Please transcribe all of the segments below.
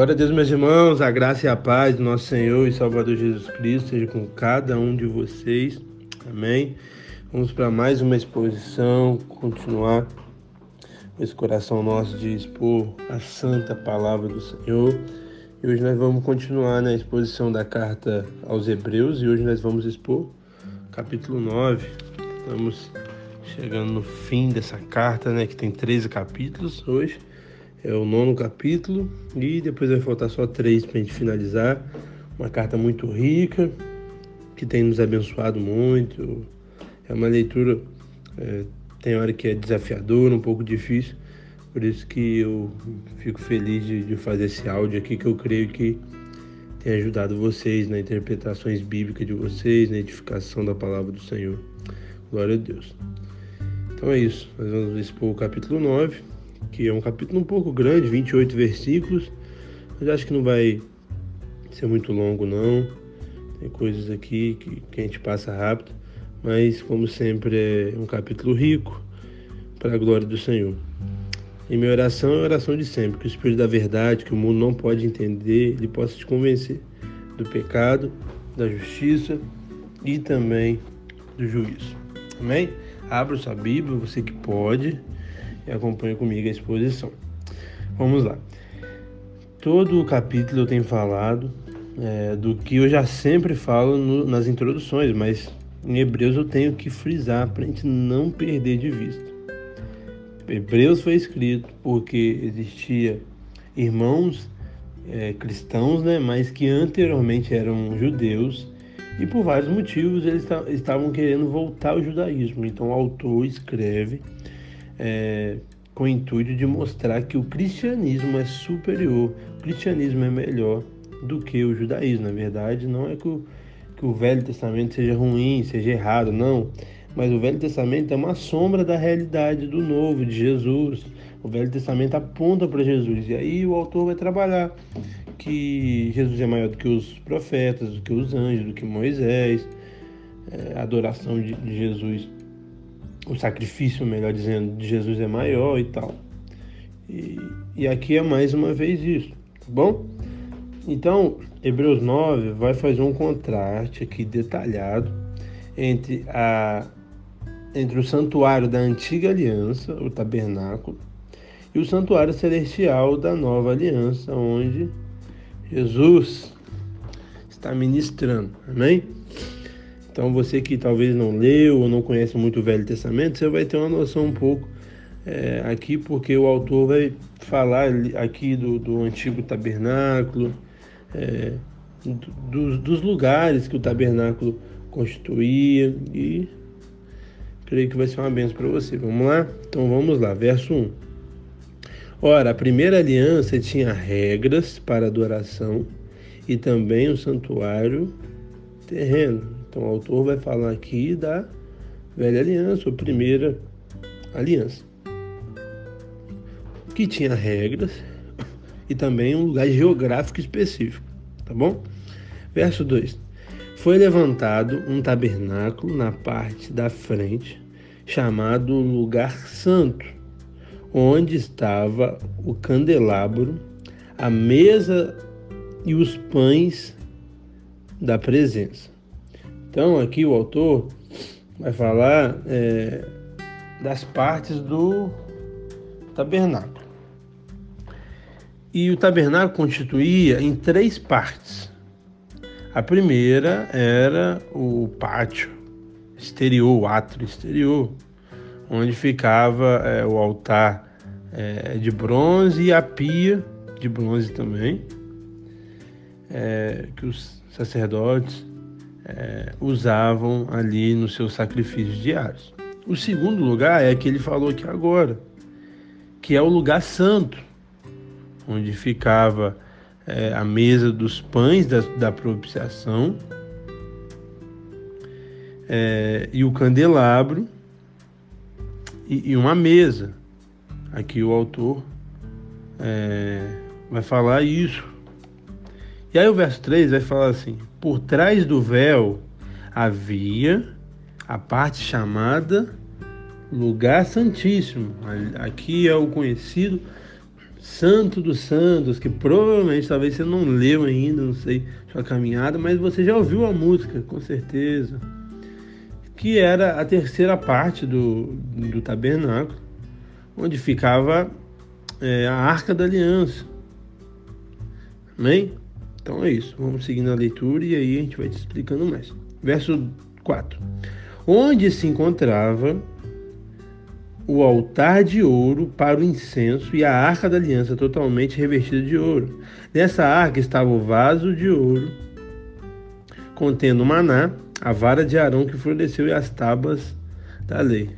Glória a Deus, meus irmãos, a graça e a paz do nosso Senhor e Salvador Jesus Cristo seja com cada um de vocês. Amém. Vamos para mais uma exposição, continuar esse coração nosso de expor a santa palavra do Senhor. E hoje nós vamos continuar na exposição da carta aos Hebreus e hoje nós vamos expor capítulo 9. Estamos chegando no fim dessa carta, né, que tem 13 capítulos hoje é o nono capítulo e depois vai faltar só três para a gente finalizar. Uma carta muito rica que tem nos abençoado muito. É uma leitura, é, tem hora que é desafiadora, um pouco difícil, por isso que eu fico feliz de, de fazer esse áudio aqui que eu creio que tem ajudado vocês na interpretações bíblicas de vocês, na edificação da palavra do Senhor. Glória a Deus. Então é isso, nós vamos expor o capítulo 9 que é um capítulo um pouco grande, 28 versículos, mas acho que não vai ser muito longo não. Tem coisas aqui que, que a gente passa rápido, mas como sempre é um capítulo rico para a glória do Senhor. E minha oração é a oração de sempre, que o Espírito da verdade, que o mundo não pode entender, ele possa te convencer do pecado, da justiça e também do juízo. Amém? Abra sua Bíblia, você que pode acompanhe comigo a exposição. Vamos lá. Todo o capítulo eu tenho falado é, do que eu já sempre falo no, nas introduções, mas em Hebreus eu tenho que frisar para a gente não perder de vista. Hebreus foi escrito porque existia irmãos é, cristãos, né, mas que anteriormente eram judeus e por vários motivos eles estavam querendo voltar ao judaísmo. Então o autor escreve é, com o intuito de mostrar que o cristianismo é superior, o cristianismo é melhor do que o judaísmo. Na verdade, não é que o, que o Velho Testamento seja ruim, seja errado, não. Mas o Velho Testamento é uma sombra da realidade do Novo, de Jesus. O Velho Testamento aponta para Jesus. E aí o autor vai trabalhar que Jesus é maior do que os profetas, do que os anjos, do que Moisés. É, a adoração de, de Jesus o sacrifício, melhor dizendo, de Jesus é maior e tal. E, e aqui é mais uma vez isso, tá bom? Então, Hebreus 9 vai fazer um contraste aqui detalhado entre, a, entre o santuário da antiga aliança, o tabernáculo, e o santuário celestial da nova aliança, onde Jesus está ministrando. Amém? Então você que talvez não leu ou não conhece muito o Velho Testamento, você vai ter uma noção um pouco é, aqui, porque o autor vai falar aqui do, do antigo tabernáculo, é, do, dos lugares que o tabernáculo constituía e creio que vai ser uma benção para você. Vamos lá? Então vamos lá, verso 1. Ora, a primeira aliança tinha regras para adoração e também o um santuário terreno. Então o autor vai falar aqui da velha aliança, ou primeira aliança, que tinha regras e também um lugar geográfico específico, tá bom? Verso 2. Foi levantado um tabernáculo na parte da frente, chamado lugar santo, onde estava o candelabro, a mesa e os pães da presença. Então, aqui o autor vai falar é, das partes do tabernáculo. E o tabernáculo constituía em três partes. A primeira era o pátio exterior, o átrio exterior, onde ficava é, o altar é, de bronze e a pia de bronze também, é, que os sacerdotes é, usavam ali nos seus sacrifícios diários. O segundo lugar é que ele falou aqui agora, que é o lugar santo, onde ficava é, a mesa dos pães da, da propiciação é, e o candelabro e, e, uma mesa. Aqui o autor é, vai falar isso. E aí o verso 3 vai falar assim: por trás do véu havia a parte chamada lugar santíssimo. Aqui é o conhecido Santo dos Santos, que provavelmente talvez você não leu ainda, não sei, sua caminhada, mas você já ouviu a música, com certeza. Que era a terceira parte do, do tabernáculo, onde ficava é, a arca da aliança. Amém? Então é isso. Vamos seguindo a leitura e aí a gente vai te explicando mais. Verso 4. Onde se encontrava o altar de ouro para o incenso e a arca da aliança totalmente revestida de ouro. Nessa arca estava o vaso de ouro contendo maná, a vara de Arão que floresceu e as tábuas da lei.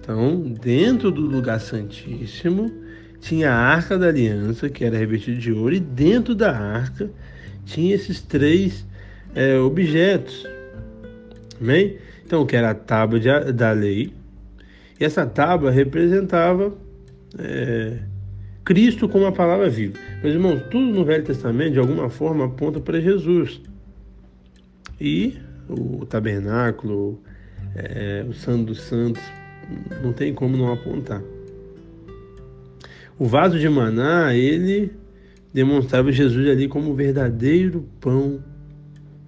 Então, dentro do lugar santíssimo, tinha a arca da aliança, que era revestida de ouro, e dentro da arca tinha esses três é, objetos. Amém? Então, que era a tábua de, da lei, e essa tábua representava é, Cristo como a palavra viva. Meus irmãos, tudo no Velho Testamento, de alguma forma, aponta para Jesus. E o tabernáculo, é, o Santo dos Santos, não tem como não apontar. O vaso de maná, ele demonstrava Jesus ali como o verdadeiro pão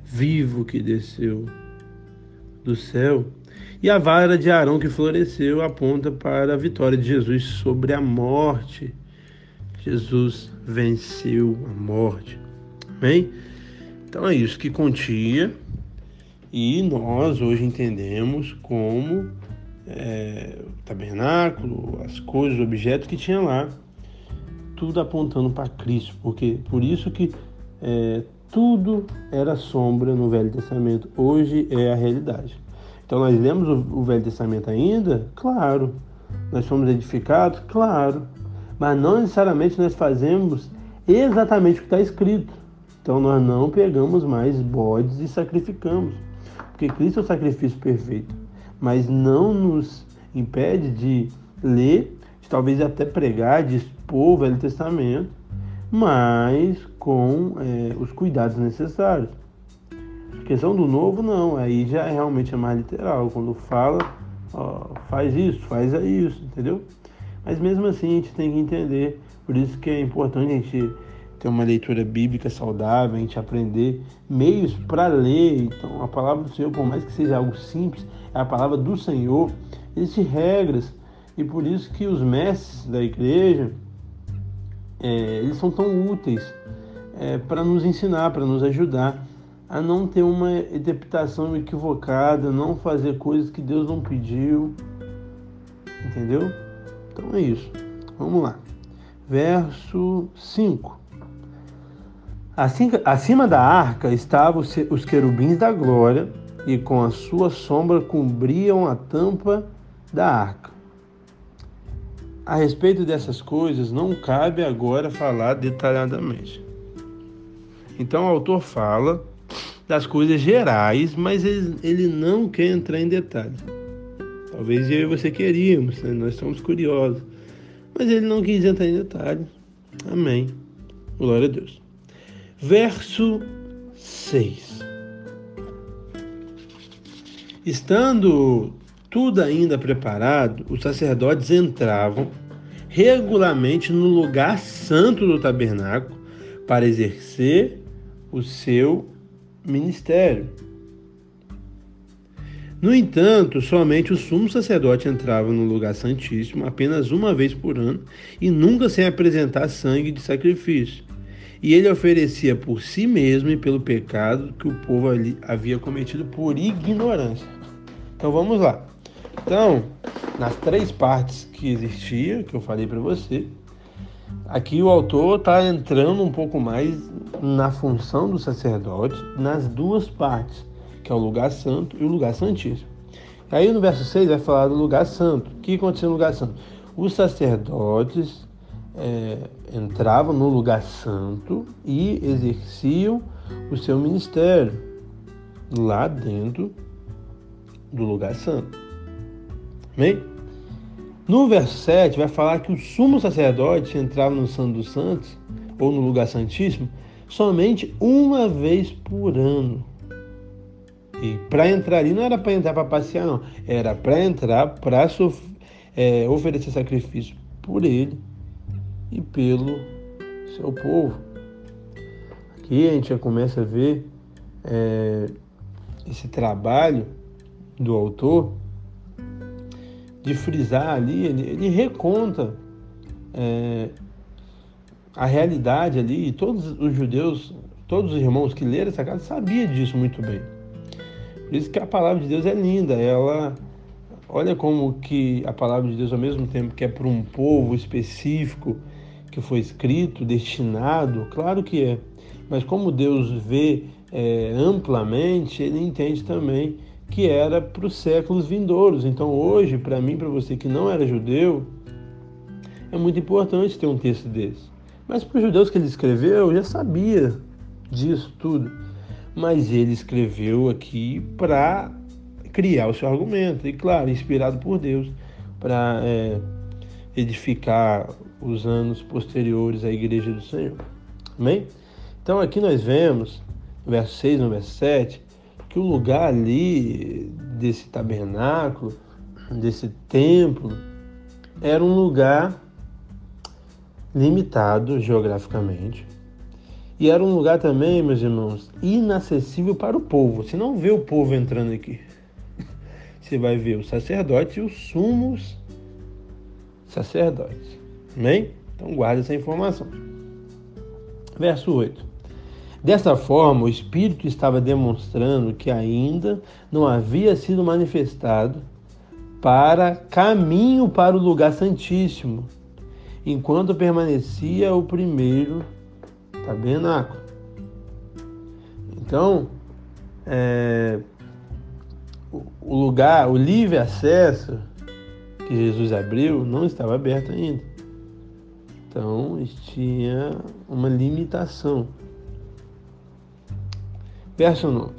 vivo que desceu do céu e a vara de Arão que floresceu aponta para a vitória de Jesus sobre a morte. Jesus venceu a morte. Amém? Então é isso que continha e nós hoje entendemos como é, o tabernáculo, as coisas, os objetos que tinha lá, tudo apontando para Cristo, porque por isso que é, tudo era sombra no Velho Testamento, hoje é a realidade. Então nós lemos o, Velho Testamento ainda? Claro. Nós fomos edificados? Claro. Mas não necessariamente nós fazemos exatamente o que está escrito. Então nós não pegamos mais bodes e sacrificamos. Porque Cristo é o sacrifício perfeito. Mas não nos impede de ler, de talvez até pregar, de o Velho Testamento, mas com é, os cuidados necessários questão do novo, não. Aí já é realmente é mais literal. Quando fala, ó, faz isso, faz isso, entendeu? Mas mesmo assim a gente tem que entender. Por isso que é importante a gente ter uma leitura bíblica saudável, a gente aprender meios para ler. Então, a palavra do Senhor, por mais que seja algo simples, é a palavra do Senhor. Existem regras. E por isso que os mestres da igreja, é, eles são tão úteis é, para nos ensinar, para nos ajudar a não ter uma interpretação equivocada, não fazer coisas que Deus não pediu. Entendeu? Então é isso. Vamos lá. Verso 5. Assim, acima da arca estavam os querubins da glória, e com a sua sombra cobriam a tampa da arca. A respeito dessas coisas, não cabe agora falar detalhadamente. Então o autor fala das coisas gerais, mas ele, ele não quer entrar em detalhes. Talvez eu e você queríamos, né? nós somos curiosos. Mas ele não quis entrar em detalhes. Amém. Glória a Deus. Verso 6. Estando tudo ainda preparado, os sacerdotes entravam regularmente no lugar santo do tabernáculo para exercer o seu ministério. No entanto, somente o sumo sacerdote entrava no lugar santíssimo apenas uma vez por ano e nunca sem apresentar sangue de sacrifício. E ele oferecia por si mesmo e pelo pecado que o povo ali havia cometido por ignorância. Então vamos lá. Então, nas três partes que existia, que eu falei para você, Aqui o autor está entrando um pouco mais na função do sacerdote nas duas partes, que é o lugar santo e o lugar santíssimo. Aí no verso 6 vai falar do lugar santo. O que aconteceu no lugar santo? Os sacerdotes é, entravam no lugar santo e exerciam o seu ministério lá dentro do lugar santo. Amém? No verso 7 vai falar que o sumo sacerdote entrava no Santo dos Santos, ou no lugar santíssimo, somente uma vez por ano. E para entrar ali não era para entrar para passear, não. Era para entrar para é, oferecer sacrifício por ele e pelo seu povo. Aqui a gente já começa a ver é, esse trabalho do autor de frisar ali, ele, ele reconta é, a realidade ali, e todos os judeus, todos os irmãos que leram essa carta sabiam disso muito bem. Por isso que a palavra de Deus é linda, ela olha como que a palavra de Deus ao mesmo tempo que é para um povo específico que foi escrito, destinado, claro que é, mas como Deus vê é, amplamente, ele entende também que era para os séculos vindouros. Então hoje, para mim, para você que não era judeu, é muito importante ter um texto desse. Mas para os judeus que ele escreveu, já sabia disso tudo. Mas ele escreveu aqui para criar o seu argumento, e claro, inspirado por Deus, para é, edificar os anos posteriores à igreja do Senhor. Amém? Então aqui nós vemos, no verso 6, no verso 7, que o lugar ali desse tabernáculo, desse templo, era um lugar limitado geograficamente. E era um lugar também, meus irmãos, inacessível para o povo. Você não vê o povo entrando aqui. Você vai ver o sacerdote e os sumos sacerdotes. Amém? Então guarde essa informação. Verso 8. Dessa forma, o Espírito estava demonstrando que ainda não havia sido manifestado para caminho para o lugar santíssimo, enquanto permanecia o primeiro tabernáculo. Então, é, o lugar, o livre acesso que Jesus abriu não estava aberto ainda. Então, tinha uma limitação. Verso 9.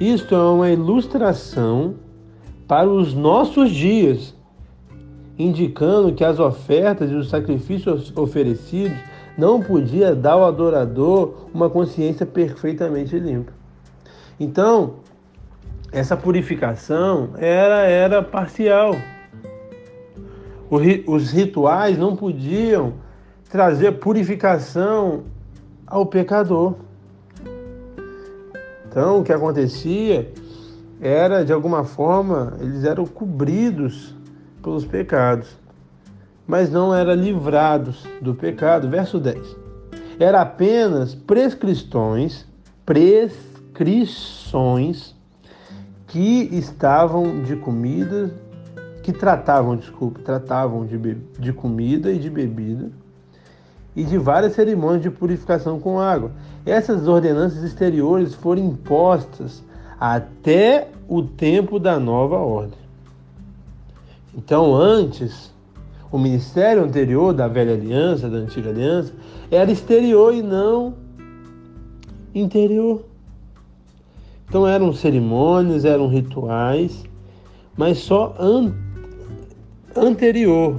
Isto é uma ilustração para os nossos dias, indicando que as ofertas e os sacrifícios oferecidos não podia dar ao adorador uma consciência perfeitamente limpa. Então, essa purificação era, era parcial. Os rituais não podiam trazer purificação ao pecador. Então, o que acontecia era, de alguma forma, eles eram cobridos pelos pecados, mas não eram livrados do pecado. Verso 10. Era apenas prescrições, prescrições que estavam de comida, que tratavam, desculpe, tratavam de, de comida e de bebida e de várias cerimônias de purificação com água. Essas ordenanças exteriores foram impostas até o tempo da nova ordem. Então, antes, o ministério anterior da velha aliança, da antiga aliança, era exterior e não interior. Então eram cerimônias, eram rituais, mas só an anterior,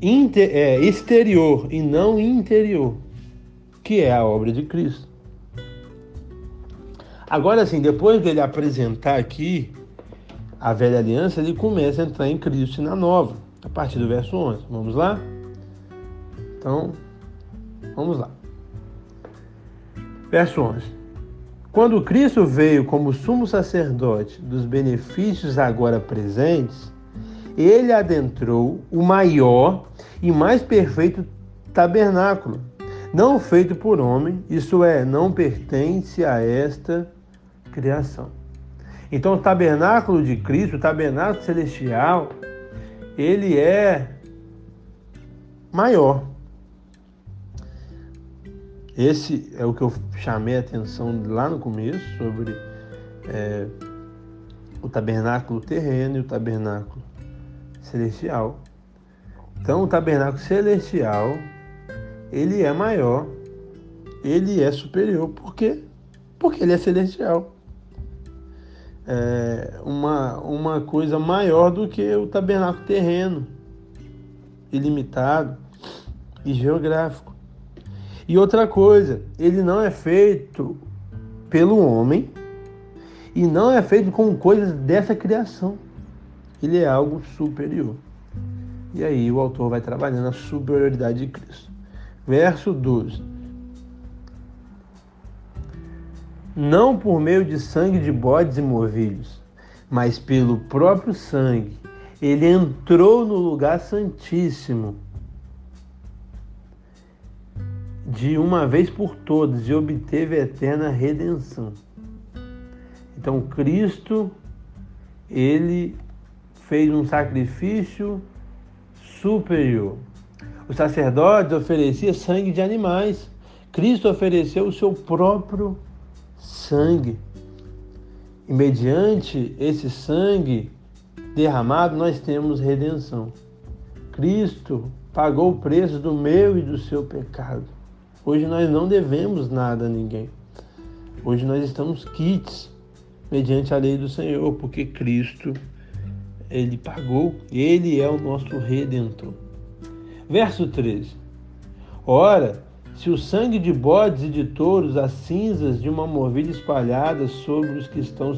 inter, é, exterior e não interior, que é a obra de Cristo. Agora, assim, depois dele apresentar aqui a velha aliança, ele começa a entrar em Cristo e na nova, a partir do verso 11. Vamos lá? Então, vamos lá. Verso 11. Quando Cristo veio como sumo sacerdote dos benefícios agora presentes, ele adentrou o maior e mais perfeito tabernáculo, não feito por homem, isso é, não pertence a esta criação. Então, o tabernáculo de Cristo, o tabernáculo celestial, ele é maior. Esse é o que eu chamei a atenção lá no começo sobre é, o tabernáculo terreno e o tabernáculo celestial. Então, o tabernáculo celestial ele é maior, ele é superior. Por quê? Porque ele é celestial. É uma, uma coisa maior do que o tabernáculo terreno, ilimitado e geográfico. E outra coisa, ele não é feito pelo homem e não é feito com coisas dessa criação ele é algo superior. E aí o autor vai trabalhando a superioridade de Cristo. Verso 12. Não por meio de sangue de bodes e movilhos, mas pelo próprio sangue, ele entrou no lugar santíssimo de uma vez por todas e obteve a eterna redenção. Então Cristo, ele fez um sacrifício superior. Os sacerdotes ofereciam sangue de animais. Cristo ofereceu o seu próprio sangue. E mediante esse sangue derramado, nós temos redenção. Cristo pagou o preço do meu e do seu pecado. Hoje nós não devemos nada a ninguém. Hoje nós estamos quites mediante a lei do Senhor, porque Cristo ele pagou, ele é o nosso redentor. Verso 13. Ora, se o sangue de bodes e de touros, as cinzas de uma movilha espalhadas sobre os que estão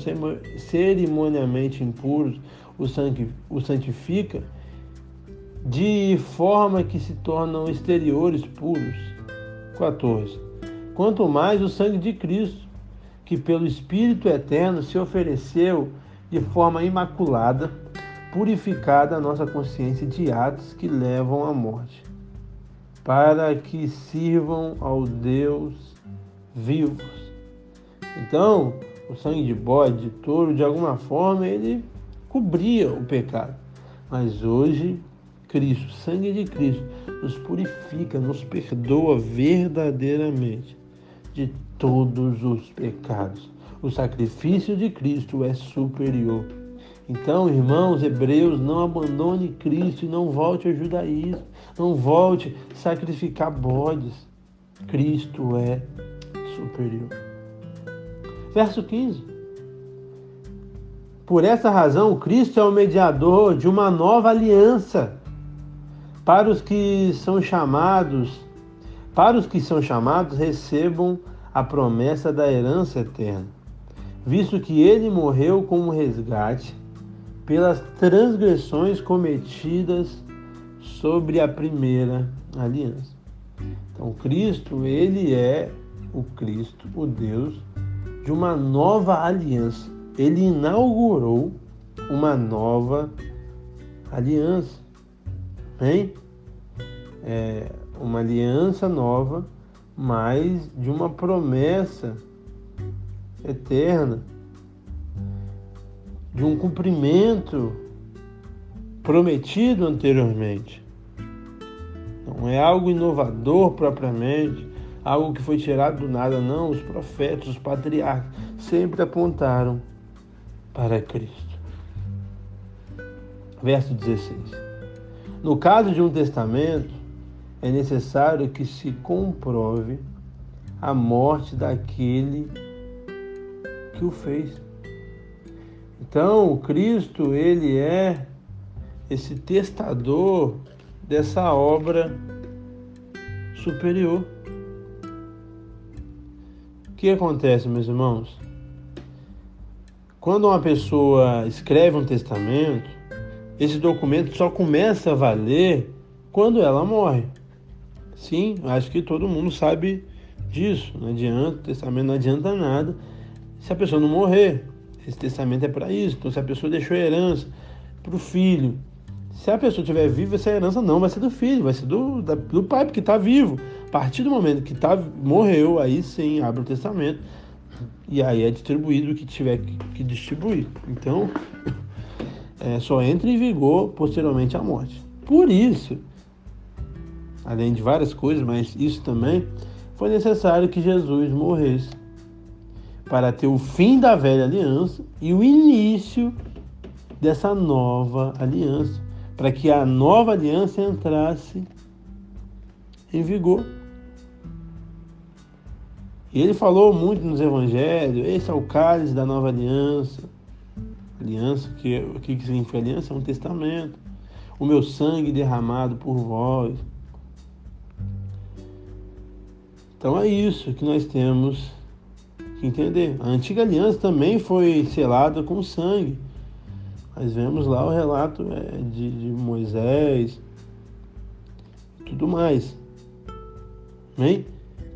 cerimoniamente impuros, o santifica, de forma que se tornam exteriores puros. 14. Quanto mais o sangue de Cristo, que pelo Espírito eterno se ofereceu de forma imaculada, purificada a nossa consciência de atos que levam à morte, para que sirvam ao Deus vivos. Então, o sangue de bode, de touro, de alguma forma, ele cobria o pecado. Mas hoje, Cristo, o sangue de Cristo, nos purifica, nos perdoa verdadeiramente de todos os pecados. O sacrifício de Cristo é superior então, irmãos hebreus, não abandone Cristo e não volte ao judaísmo, não volte a sacrificar bodes. Cristo é superior. Verso 15. Por essa razão, Cristo é o mediador de uma nova aliança para os que são chamados, para os que são chamados, recebam a promessa da herança eterna, visto que ele morreu como resgate pelas transgressões cometidas sobre a primeira aliança. Então, Cristo, ele é o Cristo, o Deus de uma nova aliança. Ele inaugurou uma nova aliança. Hein? É uma aliança nova, mas de uma promessa eterna de um cumprimento prometido anteriormente. Não é algo inovador propriamente, algo que foi tirado do nada, não. Os profetas, os patriarcas sempre apontaram para Cristo. Verso 16. No caso de um testamento, é necessário que se comprove a morte daquele que o fez. Então, Cristo, ele é esse testador dessa obra superior. O que acontece, meus irmãos? Quando uma pessoa escreve um testamento, esse documento só começa a valer quando ela morre. Sim, acho que todo mundo sabe disso. Não adianta, o testamento não adianta nada se a pessoa não morrer. Esse testamento é para isso. Então, se a pessoa deixou a herança para o filho, se a pessoa estiver viva, essa herança não vai ser do filho, vai ser do, da, do pai, porque está vivo. A partir do momento que tá, morreu, aí sim abre o testamento e aí é distribuído o que tiver que, que distribuir. Então, é, só entra em vigor posteriormente à morte. Por isso, além de várias coisas, mas isso também foi necessário que Jesus morresse para ter o fim da velha aliança e o início dessa nova aliança, para que a nova aliança entrasse em vigor. E ele falou muito nos evangelhos, esse é o cálice da nova aliança. Aliança, que, o que significa aliança? É um testamento. O meu sangue derramado por vós. Então é isso que nós temos entender. A antiga aliança também foi selada com sangue. Mas vemos lá o relato é, de, de Moisés, tudo mais. Amém?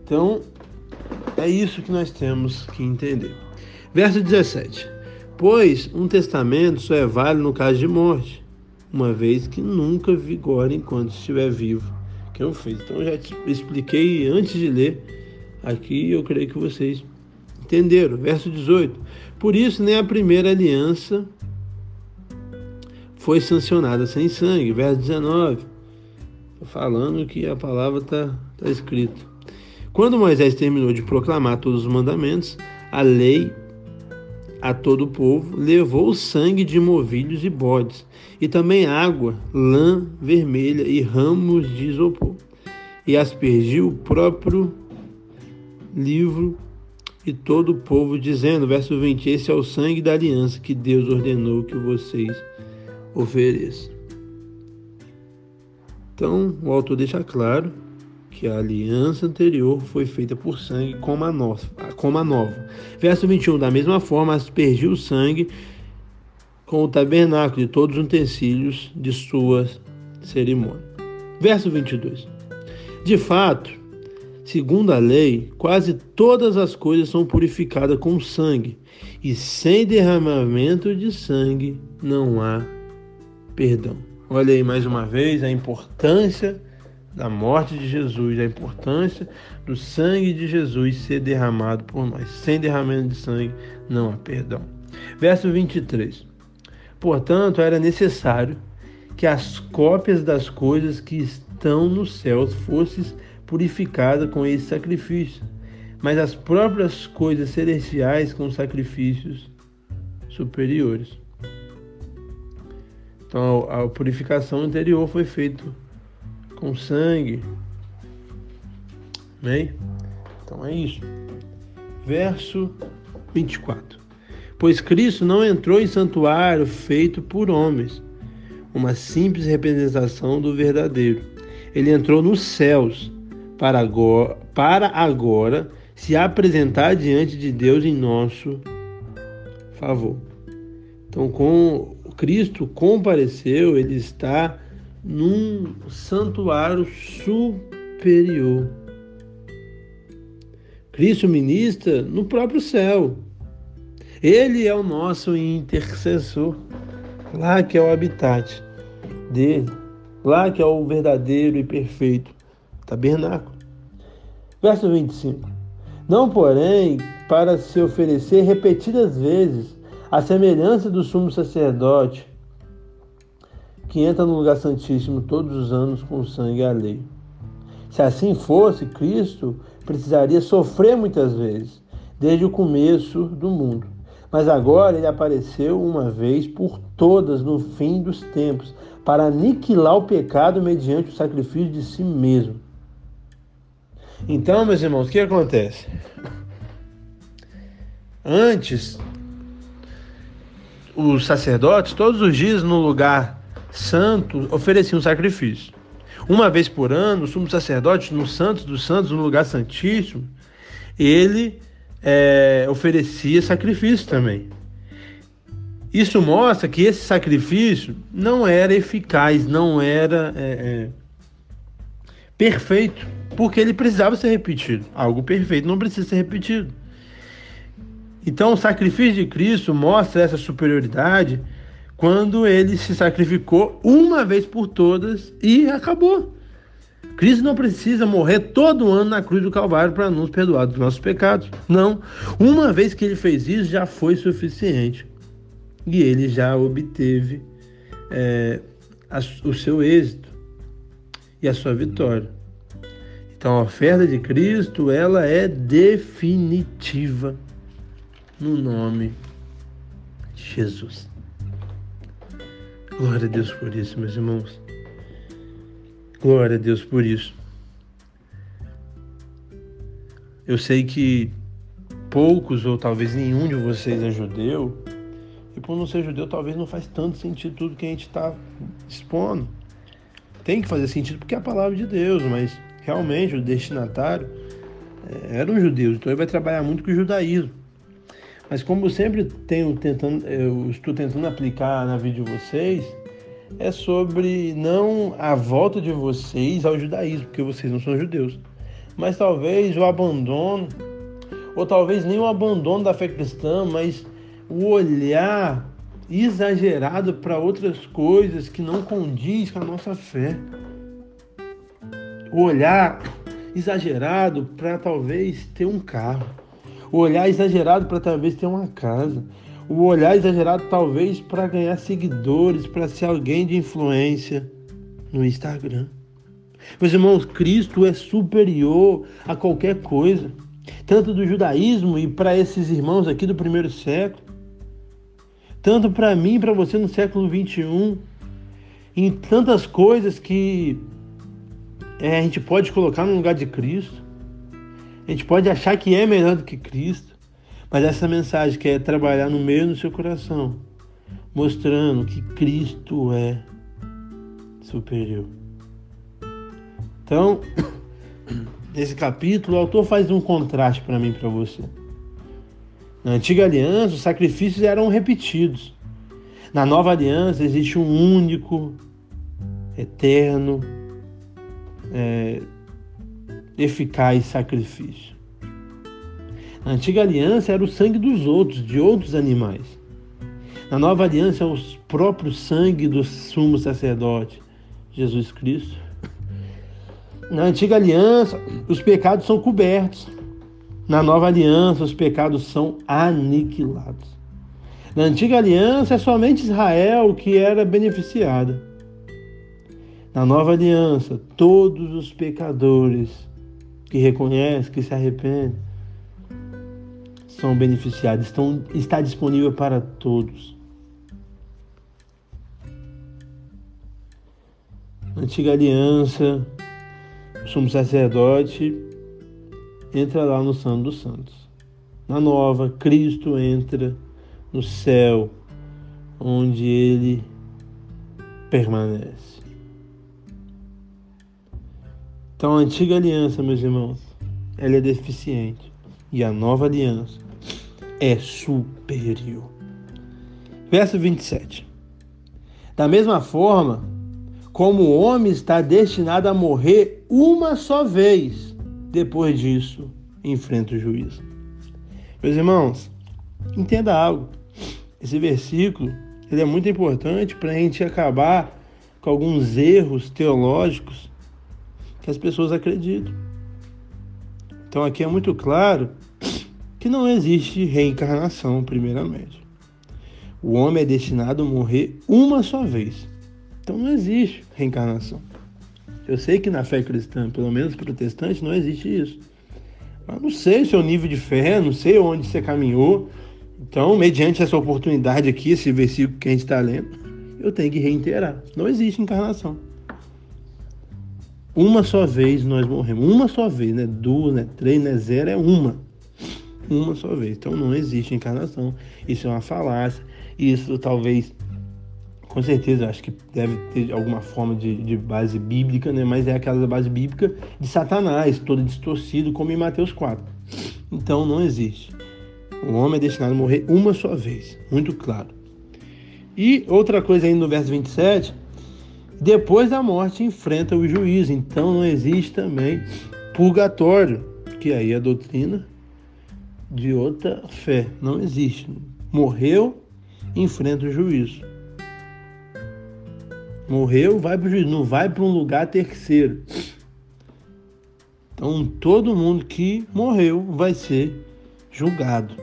Então, é isso que nós temos que entender. Verso 17. Pois um testamento só é válido no caso de morte, uma vez que nunca vigora enquanto estiver vivo quem o fez. Então, eu já expliquei antes de ler aqui, eu creio que vocês entenderam. Verso 18. Por isso, nem a primeira aliança foi sancionada sem sangue. Verso 19. Falando que a palavra está tá escrita. Quando Moisés terminou de proclamar todos os mandamentos, a lei a todo o povo, levou o sangue de movilhos e bodes, e também água, lã vermelha e ramos de isopor, e aspergiu o próprio livro e todo o povo, dizendo, verso 20: Esse é o sangue da aliança que Deus ordenou que vocês ofereçam. Então, o autor deixa claro que a aliança anterior foi feita por sangue como a, nova, como a nova. Verso 21, da mesma forma, aspergiu o sangue com o tabernáculo e todos os utensílios de sua cerimônia. Verso 22. De fato, segundo a lei, quase todas as coisas são purificadas com sangue, e sem derramamento de sangue não há perdão. Olha aí mais uma vez a importância da morte de Jesus, a importância do sangue de Jesus ser derramado por nós. Sem derramamento de sangue não há perdão. Verso 23. Portanto, era necessário que as cópias das coisas que estão nos céus fossem purificadas com esse sacrifício, mas as próprias coisas celestiais com sacrifícios superiores. Então, a purificação anterior foi feita com sangue. Amém? Então é isso. Verso 24. Pois Cristo não entrou em santuário feito por homens, uma simples representação do verdadeiro. Ele entrou nos céus para agora, para agora se apresentar diante de Deus em nosso favor. Então, com Cristo compareceu, ele está num santuário superior. Cristo ministra no próprio céu. Ele é o nosso intercessor. Lá que é o habitat dele. Lá que é o verdadeiro e perfeito tabernáculo. Verso 25. Não, porém, para se oferecer repetidas vezes, a semelhança do sumo sacerdote, que entra no lugar santíssimo todos os anos com sangue alheio. Se assim fosse, Cristo precisaria sofrer muitas vezes, desde o começo do mundo. Mas agora ele apareceu uma vez por todas no fim dos tempos, para aniquilar o pecado mediante o sacrifício de si mesmo. Então, meus irmãos, o que acontece? Antes, os sacerdotes, todos os dias no lugar santo oferecia um sacrifício. Uma vez por ano, o sumo sacerdote, no Santos dos Santos, no lugar santíssimo, ele é, oferecia sacrifício também. Isso mostra que esse sacrifício não era eficaz, não era é, é, perfeito, porque ele precisava ser repetido. Algo perfeito não precisa ser repetido. Então, o sacrifício de Cristo mostra essa superioridade quando ele se sacrificou uma vez por todas e acabou. Cristo não precisa morrer todo ano na cruz do Calvário para nos perdoar dos nossos pecados. Não. Uma vez que ele fez isso, já foi suficiente. E ele já obteve é, a, o seu êxito e a sua vitória. Então a oferta de Cristo, ela é definitiva no nome de Jesus. Glória a Deus por isso, meus irmãos. Glória a Deus por isso. Eu sei que poucos ou talvez nenhum de vocês é judeu, e por não ser judeu, talvez não faz tanto sentido tudo que a gente está expondo. Tem que fazer sentido porque é a palavra de Deus, mas realmente o destinatário é, eram judeus, então ele vai trabalhar muito com o judaísmo. Mas como eu sempre tenho tentando, eu estou tentando aplicar na vida de vocês, é sobre não a volta de vocês ao judaísmo, porque vocês não são judeus, mas talvez o abandono, ou talvez nem o abandono da fé cristã, mas o olhar exagerado para outras coisas que não condiz com a nossa fé. O olhar exagerado para talvez ter um carro. O olhar exagerado para talvez ter uma casa o olhar exagerado talvez para ganhar seguidores, para ser alguém de influência no Instagram. Meus irmãos, Cristo é superior a qualquer coisa, tanto do judaísmo e para esses irmãos aqui do primeiro século, tanto para mim e para você no século 21, em tantas coisas que é, a gente pode colocar no lugar de Cristo, a gente pode achar que é melhor do que Cristo. Mas essa mensagem que é trabalhar no meio do seu coração, mostrando que Cristo é superior. Então, nesse capítulo, o autor faz um contraste para mim e para você. Na antiga aliança, os sacrifícios eram repetidos. Na nova aliança, existe um único, eterno, é, eficaz sacrifício. A antiga aliança era o sangue dos outros, de outros animais. Na nova aliança é o próprio sangue do sumo sacerdote, Jesus Cristo. Na antiga aliança, os pecados são cobertos. Na nova aliança, os pecados são aniquilados. Na antiga aliança, é somente Israel que era beneficiada. Na nova aliança, todos os pecadores que reconhecem, que se arrependem, são beneficiados, estão, está disponível para todos. Antiga aliança, o sumo sacerdote entra lá no Santo dos Santos. Na nova, Cristo entra no céu, onde ele permanece. Então, a antiga aliança, meus irmãos, ela é deficiente. E a nova aliança é superior. Verso 27. Da mesma forma, como o homem está destinado a morrer uma só vez, depois disso enfrenta o juízo. Meus irmãos, entenda algo. Esse versículo ele é muito importante para a gente acabar com alguns erros teológicos que as pessoas acreditam. Então aqui é muito claro que não existe reencarnação, primeiramente. O homem é destinado a morrer uma só vez. Então não existe reencarnação. Eu sei que na fé cristã, pelo menos protestante, não existe isso. Mas não sei o seu nível de fé, não sei onde você caminhou. Então, mediante essa oportunidade aqui, esse versículo que a gente está lendo, eu tenho que reiterar. Não existe encarnação. Uma só vez nós morremos. Uma só vez, né? Duas, né? Três, né? Zero é uma uma só vez. Então não existe encarnação. Isso é uma falácia. Isso talvez, com certeza, acho que deve ter alguma forma de, de base bíblica, né? mas é aquela base bíblica de Satanás, todo distorcido, como em Mateus 4. Então não existe. O homem é destinado a morrer uma só vez. Muito claro. E outra coisa aí no verso 27, depois da morte enfrenta o juízo. Então não existe também purgatório, que aí é a doutrina de outra fé. Não existe. Morreu, enfrenta o juízo. Morreu, vai para o juízo, não vai para um lugar terceiro. Então todo mundo que morreu vai ser julgado.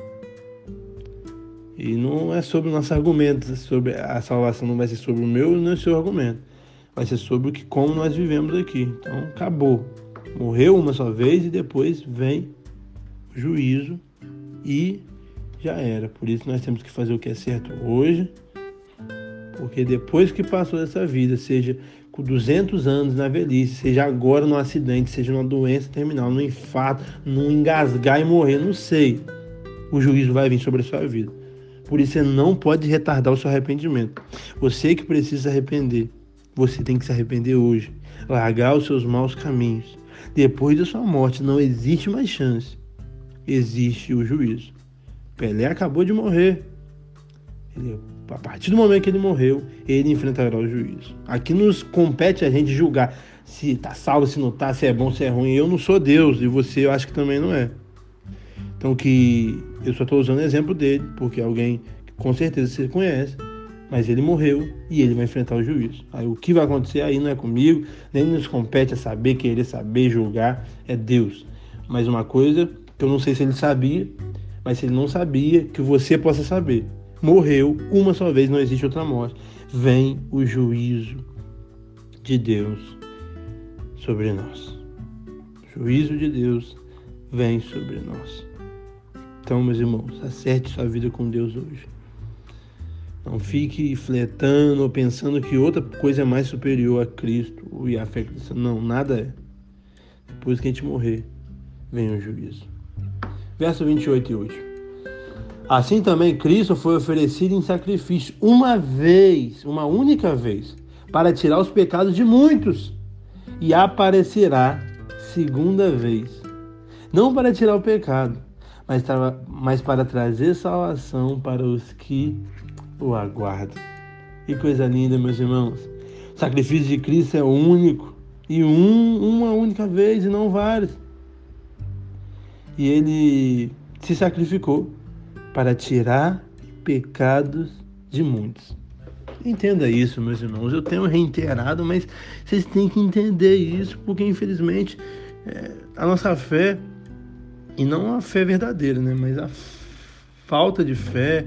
E não é sobre o nosso argumento, sobre a salvação não vai ser sobre o meu nem o seu argumento. Vai ser sobre o que como nós vivemos aqui. Então acabou. Morreu uma só vez e depois vem o juízo e já era. Por isso nós temos que fazer o que é certo hoje, porque depois que passou dessa vida, seja com 200 anos na velhice, seja agora no acidente, seja numa doença terminal, no infarto, num engasgar e morrer, não sei, o juízo vai vir sobre a sua vida. Por isso você não pode retardar o seu arrependimento. Você que precisa se arrepender, você tem que se arrepender hoje, largar os seus maus caminhos. Depois da sua morte não existe mais chance existe o juízo. Pelé acabou de morrer. Ele, a partir do momento que ele morreu, ele enfrentará o juízo. Aqui nos compete a gente julgar se tá salvo, se não tá, se é bom, se é ruim. Eu não sou Deus e você eu acho que também não é. Então que eu só estou usando o exemplo dele, porque é alguém que com certeza você conhece, mas ele morreu e ele vai enfrentar o juízo. Aí o que vai acontecer aí não é comigo, nem nos compete a saber, querer saber, julgar, é Deus. Mas uma coisa que eu não sei se ele sabia, mas se ele não sabia, que você possa saber. Morreu uma só vez, não existe outra morte. Vem o juízo de Deus sobre nós. O juízo de Deus vem sobre nós. Então, meus irmãos, acerte sua vida com Deus hoje. Não fique fletando ou pensando que outra coisa é mais superior a Cristo e a fé cristã. Não, nada é. Depois que a gente morrer, vem o juízo. Verso 28 e último. Assim também Cristo foi oferecido em sacrifício uma vez, uma única vez, para tirar os pecados de muitos, e aparecerá segunda vez, não para tirar o pecado, mas, mas para trazer salvação para os que o aguardam. Que coisa linda, meus irmãos. O sacrifício de Cristo é único e um, uma única vez e não vários. E ele se sacrificou para tirar pecados de muitos. Entenda isso, meus irmãos. Eu tenho reiterado, mas vocês têm que entender isso, porque infelizmente é, a nossa fé e não a fé verdadeira, né? Mas a falta de fé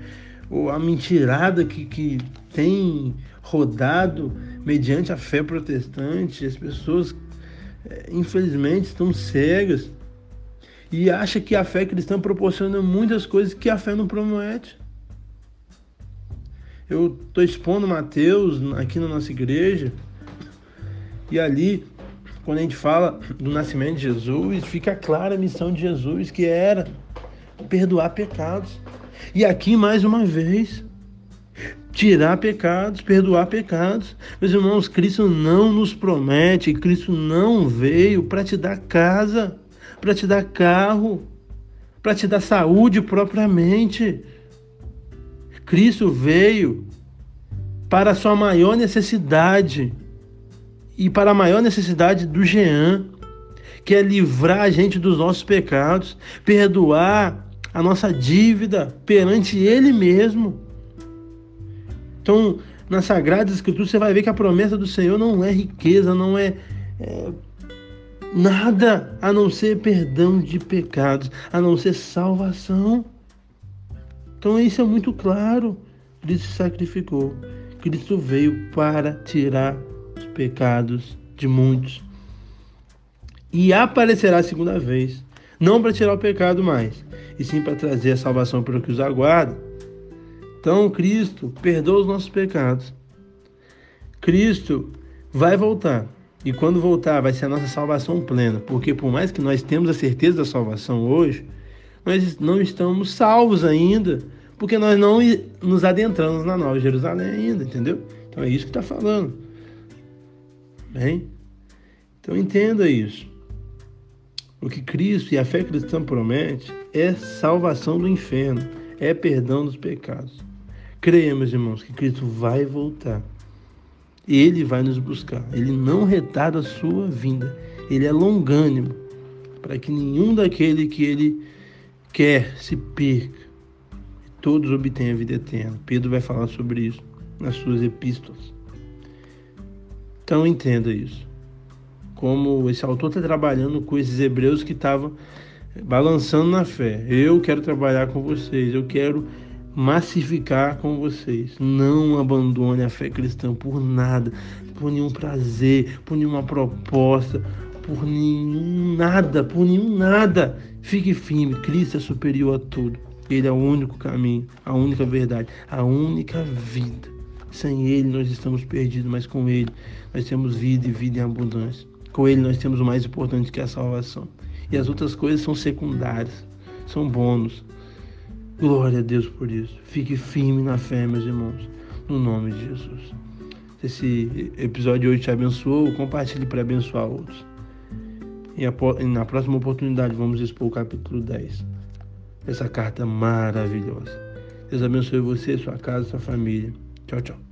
ou a mentirada que, que tem rodado mediante a fé protestante, as pessoas é, infelizmente estão cegas e acham que a fé cristã proporciona muitas coisas que a fé não promete. Eu estou expondo Mateus aqui na nossa igreja e ali quando a gente fala do nascimento de Jesus, fica clara a missão de Jesus, que era perdoar pecados. E aqui, mais uma vez, tirar pecados, perdoar pecados. Meus irmãos, Cristo não nos promete, Cristo não veio para te dar casa, para te dar carro, para te dar saúde propriamente. Cristo veio para a sua maior necessidade e para a maior necessidade do Jean, que é livrar a gente dos nossos pecados, perdoar a nossa dívida perante Ele mesmo. Então, na Sagrada Escritura, você vai ver que a promessa do Senhor não é riqueza, não é, é nada a não ser perdão de pecados, a não ser salvação. Então, isso é muito claro. Cristo se sacrificou. Cristo veio para tirar os pecados de muitos. E aparecerá a segunda vez, não para tirar o pecado mais, e sim para trazer a salvação para os que os aguardam. Então, Cristo perdoa os nossos pecados. Cristo vai voltar. E quando voltar, vai ser a nossa salvação plena. Porque por mais que nós temos a certeza da salvação hoje, nós não estamos salvos ainda. Porque nós não nos adentramos na Nova Jerusalém ainda, entendeu? Então é isso que está falando. Bem? Então entenda isso. O que Cristo e a fé cristã promete é salvação do inferno, é perdão dos pecados. Creia, meus irmãos, que Cristo vai voltar. Ele vai nos buscar. Ele não retarda a sua vinda. Ele é longânimo para que nenhum daquele que ele quer se perca. Todos obtenham a vida eterna. Pedro vai falar sobre isso nas suas epístolas. Então entenda isso. Como esse autor está trabalhando com esses hebreus que estavam balançando na fé. Eu quero trabalhar com vocês, eu quero massificar com vocês. Não abandone a fé cristã por nada, por nenhum prazer, por nenhuma proposta, por nenhum nada, por nenhum nada. Fique firme, Cristo é superior a tudo. Ele é o único caminho, a única verdade, a única vida. Sem Ele nós estamos perdidos, mas com Ele nós temos vida e vida em abundância. Com Ele nós temos o mais importante que é a salvação. E as outras coisas são secundárias, são bônus. Glória a Deus por isso. Fique firme na fé, meus irmãos, no nome de Jesus. Se esse episódio hoje te abençoou, compartilhe para abençoar outros. E na próxima oportunidade vamos expor o capítulo 10. essa carta maravilhosa. Deus abençoe você, sua casa, sua família. Tchau, tchau.